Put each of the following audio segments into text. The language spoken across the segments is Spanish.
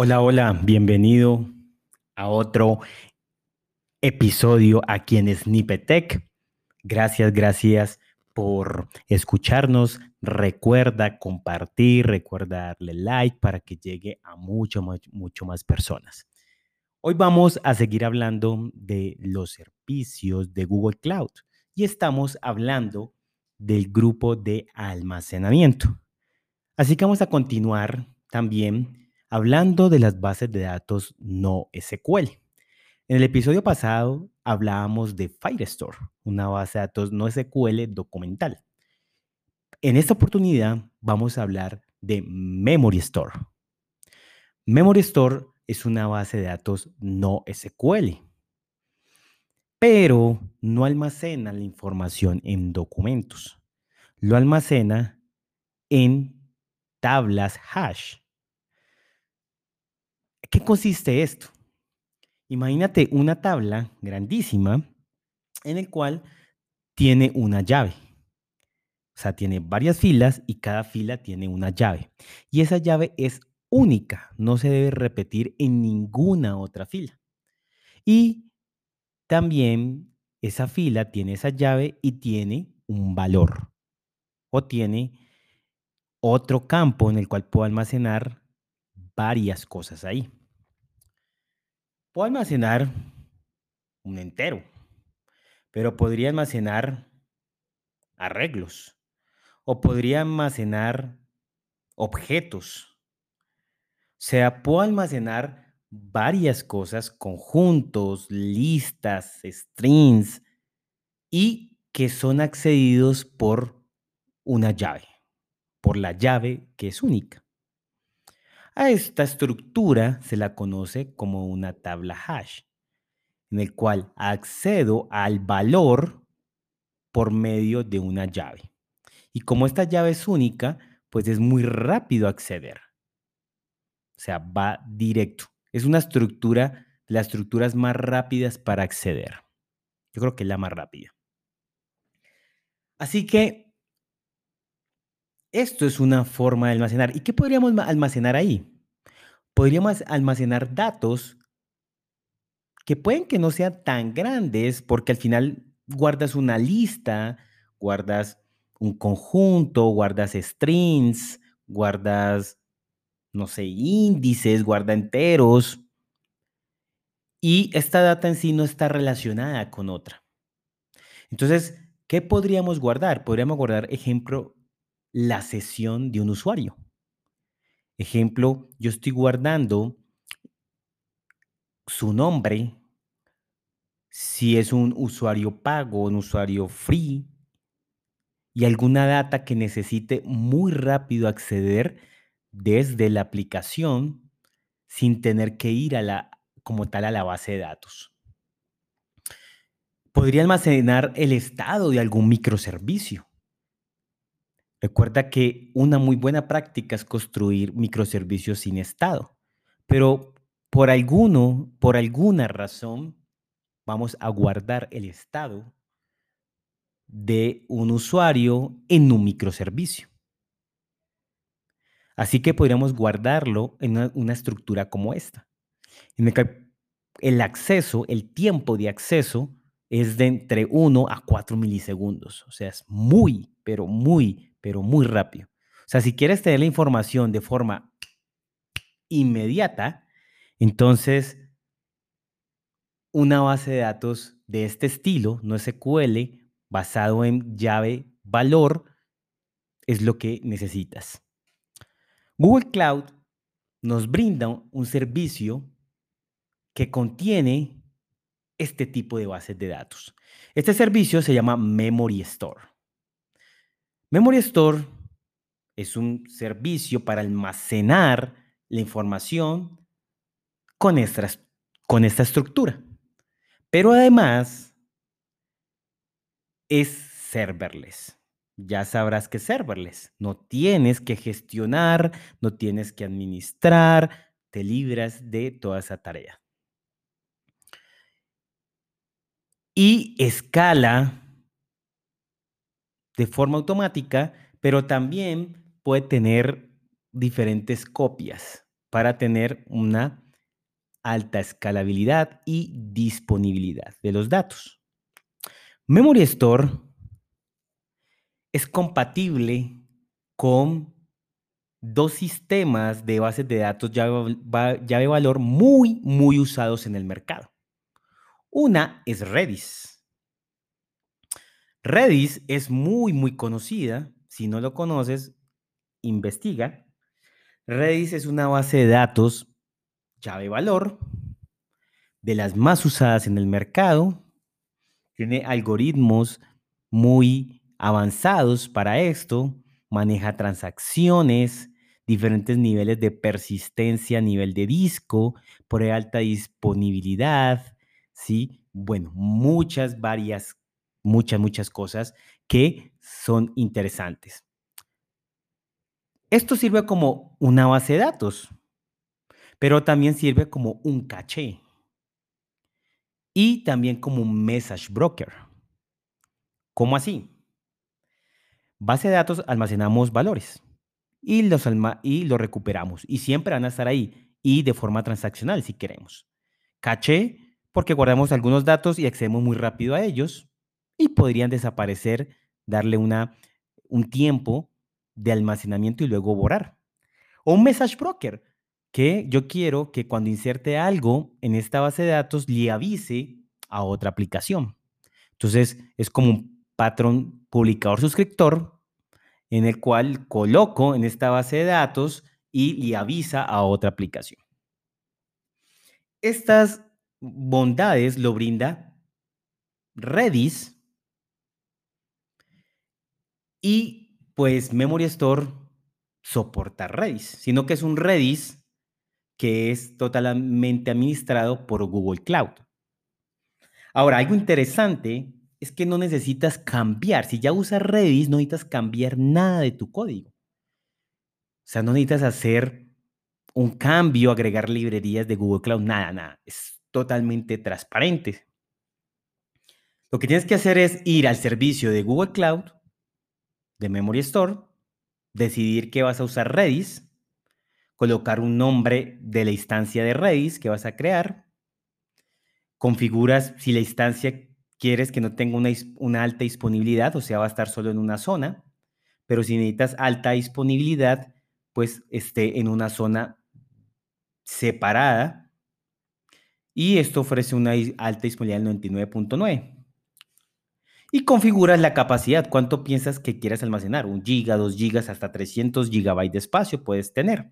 Hola, hola, bienvenido a otro episodio aquí en Snippet Gracias, gracias por escucharnos. Recuerda compartir, recuerda darle like para que llegue a mucho, mucho más personas. Hoy vamos a seguir hablando de los servicios de Google Cloud y estamos hablando del grupo de almacenamiento. Así que vamos a continuar también hablando de las bases de datos no SQL. En el episodio pasado hablábamos de Firestore, una base de datos no SQL documental. En esta oportunidad vamos a hablar de Memory Store. Memory Store es una base de datos no SQL, pero no almacena la información en documentos. Lo almacena en tablas hash. ¿Qué consiste esto? Imagínate una tabla grandísima en el cual tiene una llave. O sea, tiene varias filas y cada fila tiene una llave. Y esa llave es única, no se debe repetir en ninguna otra fila. Y también esa fila tiene esa llave y tiene un valor. O tiene otro campo en el cual puedo almacenar varias cosas ahí. Puedo almacenar un entero, pero podría almacenar arreglos o podría almacenar objetos. O sea, puedo almacenar varias cosas, conjuntos, listas, strings y que son accedidos por una llave, por la llave que es única. A esta estructura se la conoce como una tabla hash, en el cual accedo al valor por medio de una llave. Y como esta llave es única, pues es muy rápido acceder. O sea, va directo. Es una estructura, las estructuras más rápidas para acceder. Yo creo que es la más rápida. Así que esto es una forma de almacenar. ¿Y qué podríamos almacenar ahí? Podríamos almacenar datos que pueden que no sean tan grandes porque al final guardas una lista, guardas un conjunto, guardas strings, guardas, no sé, índices, guarda enteros. Y esta data en sí no está relacionada con otra. Entonces, ¿qué podríamos guardar? Podríamos guardar, ejemplo, la sesión de un usuario. Ejemplo, yo estoy guardando su nombre, si es un usuario pago, un usuario free, y alguna data que necesite muy rápido acceder desde la aplicación sin tener que ir a la, como tal a la base de datos. Podría almacenar el estado de algún microservicio. Recuerda que una muy buena práctica es construir microservicios sin estado, pero por alguno, por alguna razón, vamos a guardar el estado de un usuario en un microservicio. Así que podríamos guardarlo en una, una estructura como esta, en el que el acceso, el tiempo de acceso es de entre 1 a 4 milisegundos. O sea, es muy, pero muy pero muy rápido. O sea, si quieres tener la información de forma inmediata, entonces una base de datos de este estilo, no SQL, basado en llave valor, es lo que necesitas. Google Cloud nos brinda un servicio que contiene este tipo de bases de datos. Este servicio se llama Memory Store. Memory Store es un servicio para almacenar la información con esta, con esta estructura. Pero además es serverless. Ya sabrás que es serverless. No tienes que gestionar, no tienes que administrar, te libras de toda esa tarea. Y escala de forma automática, pero también puede tener diferentes copias. para tener una alta escalabilidad y disponibilidad de los datos. Memory Store es compatible con dos sistemas de bases de datos llave, llave valor muy, muy usados en el mercado. Una es Redis. Redis es muy, muy conocida. Si no lo conoces, investiga. Redis es una base de datos llave valor de las más usadas en el mercado. Tiene algoritmos muy avanzados para esto. Maneja transacciones, diferentes niveles de persistencia nivel de disco, por alta disponibilidad, ¿sí? Bueno, muchas, varias, muchas, muchas cosas que son interesantes. Esto sirve como una base de datos, pero también sirve como un caché y también como un message broker. ¿Cómo así? Base de datos almacenamos valores y los, y los recuperamos y siempre van a estar ahí y de forma transaccional si queremos. Caché porque guardamos algunos datos y accedemos muy rápido a ellos y podrían desaparecer, darle una, un tiempo de almacenamiento y luego borrar. O un message broker, que yo quiero que cuando inserte algo en esta base de datos le avise a otra aplicación. Entonces, es como un patrón publicador-suscriptor en el cual coloco en esta base de datos y le avisa a otra aplicación. Estas bondades lo brinda Redis y pues Memory Store soporta Redis, sino que es un Redis que es totalmente administrado por Google Cloud. Ahora, algo interesante es que no necesitas cambiar. Si ya usas Redis, no necesitas cambiar nada de tu código. O sea, no necesitas hacer un cambio, agregar librerías de Google Cloud, nada, nada. Es totalmente transparente. Lo que tienes que hacer es ir al servicio de Google Cloud de Memory Store, decidir que vas a usar Redis, colocar un nombre de la instancia de Redis que vas a crear, configuras si la instancia quieres que no tenga una, una alta disponibilidad, o sea, va a estar solo en una zona, pero si necesitas alta disponibilidad, pues esté en una zona separada y esto ofrece una alta disponibilidad del 99.9 y configuras la capacidad. ¿Cuánto piensas que quieres almacenar? Un giga, dos gigas, hasta 300 gigabytes de espacio puedes tener.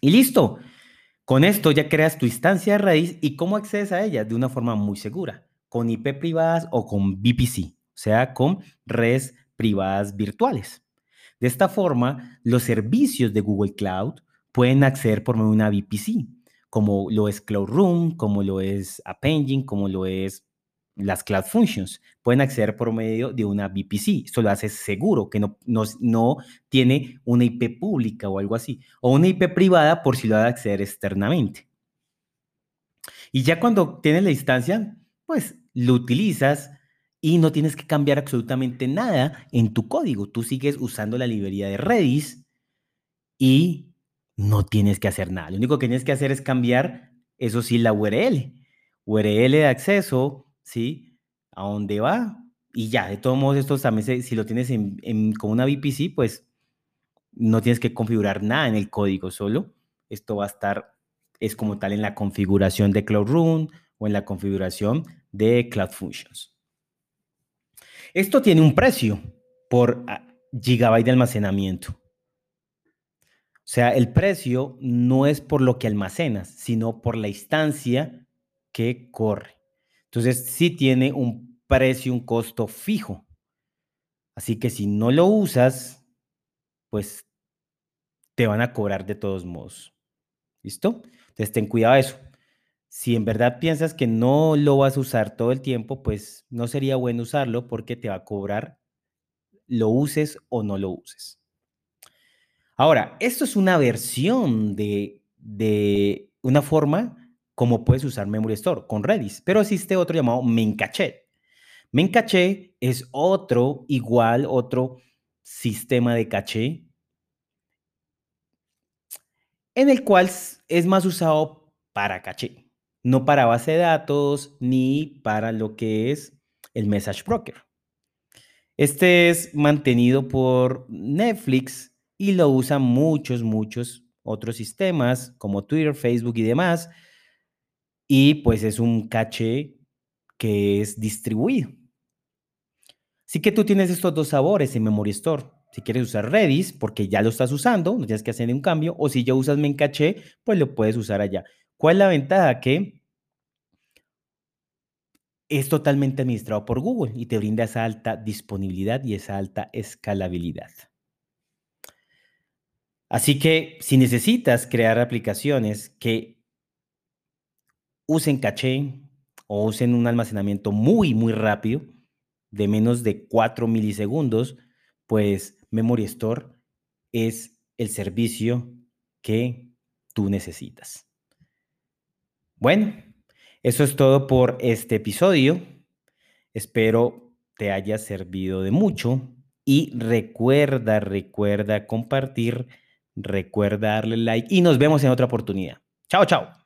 Y listo. Con esto ya creas tu instancia de raíz y cómo accedes a ella de una forma muy segura, con IP privadas o con VPC, o sea, con redes privadas virtuales. De esta forma, los servicios de Google Cloud pueden acceder por medio de una VPC, como lo es Cloud Room, como lo es App Engine, como lo es las Cloud Functions. Pueden acceder por medio de una VPC. Esto lo hace seguro, que no, no, tiene una IP pública o algo así. O una IP privada por si lo va a acceder externamente. Y ya cuando tienes la instancia, pues lo utilizas y no tienes que cambiar absolutamente nada en tu código. Tú sigues usando la librería de Redis y no tienes que hacer nada. Lo único que tienes que hacer es cambiar, eso sí, la URL. URL de acceso ¿sí? A dónde va y ya, de todos modos, esto también, si lo tienes en, con una VPC, pues no tienes que configurar nada en el código, solo esto va a estar, es como tal en la configuración de Cloud Run o en la configuración de Cloud Functions. Esto tiene un precio por ah, gigabyte de almacenamiento. Sea, el precio no es por lo que almacenas, sino por la instancia que corre. Entonces, sí tiene un precio, un costo fijo. Así que si no lo usas, pues te van a cobrar de todos modos. ¿Listo? Entonces, ten cuidado de eso. Si en verdad piensas que no lo vas a usar todo el tiempo, pues no sería bueno usarlo porque te va a cobrar, lo uses o no lo uses. Ahora, esto es una versión de, de una forma como puedes usar Memory Store con Redis, pero existe otro llamado Memcache. Memcache es otro igual, otro sistema de caché en el cual es más usado para caché, no para base de datos ni para lo que es el message broker. Este es mantenido por Netflix y lo usan muchos, muchos otros sistemas como Twitter, Facebook y demás. Y pues es un caché que es distribuido. Así que tú tienes estos dos sabores en Memory Store. Si quieres usar Redis, porque ya lo estás usando, no tienes que hacer un cambio, o si ya usas Memcache, pues lo puedes usar allá. ¿Cuál es la ventaja? Que es totalmente administrado por Google y te brinda esa alta disponibilidad y esa alta escalabilidad. Así que si necesitas crear aplicaciones que usen caché o usen un almacenamiento muy, muy rápido, de menos de 4 milisegundos, pues Memory Store es el servicio que tú necesitas. Bueno, eso es todo por este episodio. Espero te haya servido de mucho y recuerda, recuerda compartir, recuerda darle like y nos vemos en otra oportunidad. Chao, chao.